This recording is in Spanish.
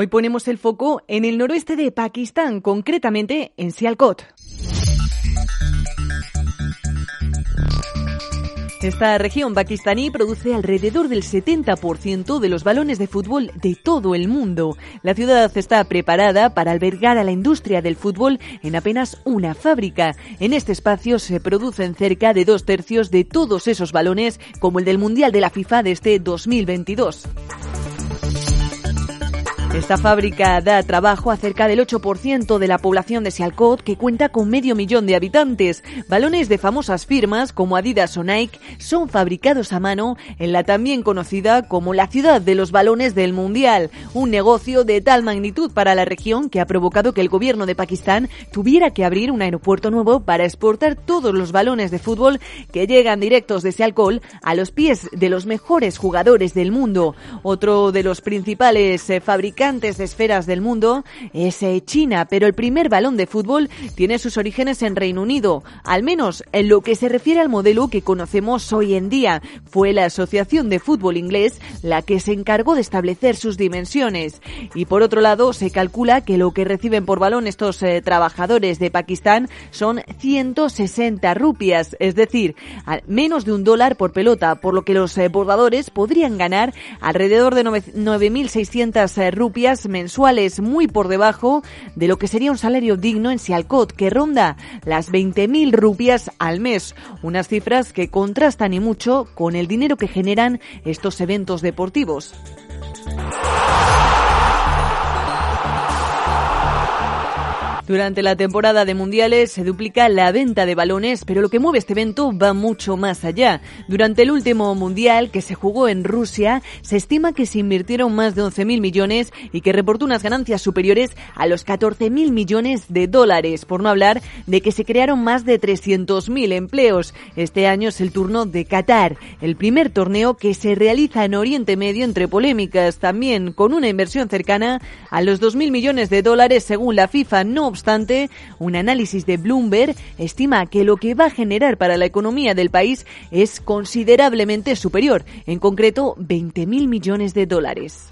Hoy ponemos el foco en el noroeste de Pakistán, concretamente en Sialkot. Esta región pakistaní produce alrededor del 70% de los balones de fútbol de todo el mundo. La ciudad está preparada para albergar a la industria del fútbol en apenas una fábrica. En este espacio se producen cerca de dos tercios de todos esos balones, como el del Mundial de la FIFA de este 2022. Esta fábrica da trabajo a cerca del 8% de la población de Sialkot, que cuenta con medio millón de habitantes. Balones de famosas firmas como Adidas o Nike son fabricados a mano en la también conocida como la ciudad de los balones del Mundial, un negocio de tal magnitud para la región que ha provocado que el gobierno de Pakistán tuviera que abrir un aeropuerto nuevo para exportar todos los balones de fútbol que llegan directos de Sialkot a los pies de los mejores jugadores del mundo. Otro de los principales eh, fabricantes de esferas del mundo es eh, China, pero el primer balón de fútbol tiene sus orígenes en Reino Unido, al menos en lo que se refiere al modelo que conocemos hoy en día. Fue la Asociación de Fútbol Inglés la que se encargó de establecer sus dimensiones. Y por otro lado, se calcula que lo que reciben por balón estos eh, trabajadores de Pakistán son 160 rupias, es decir, menos de un dólar por pelota, por lo que los eh, bordadores podrían ganar alrededor de 9.600 rupias mensuales muy por debajo de lo que sería un salario digno en Sialcot, que ronda las 20.000 rupias al mes, unas cifras que contrastan y mucho con el dinero que generan estos eventos deportivos. Durante la temporada de mundiales se duplica la venta de balones, pero lo que mueve este evento va mucho más allá. Durante el último mundial que se jugó en Rusia, se estima que se invirtieron más de 11.000 millones y que reportó unas ganancias superiores a los 14.000 millones de dólares, por no hablar de que se crearon más de 300.000 empleos. Este año es el turno de Qatar, el primer torneo que se realiza en Oriente Medio entre polémicas, también con una inversión cercana a los 2.000 millones de dólares según la FIFA. No obstante, un análisis de Bloomberg estima que lo que va a generar para la economía del país es considerablemente superior, en concreto 20.000 millones de dólares.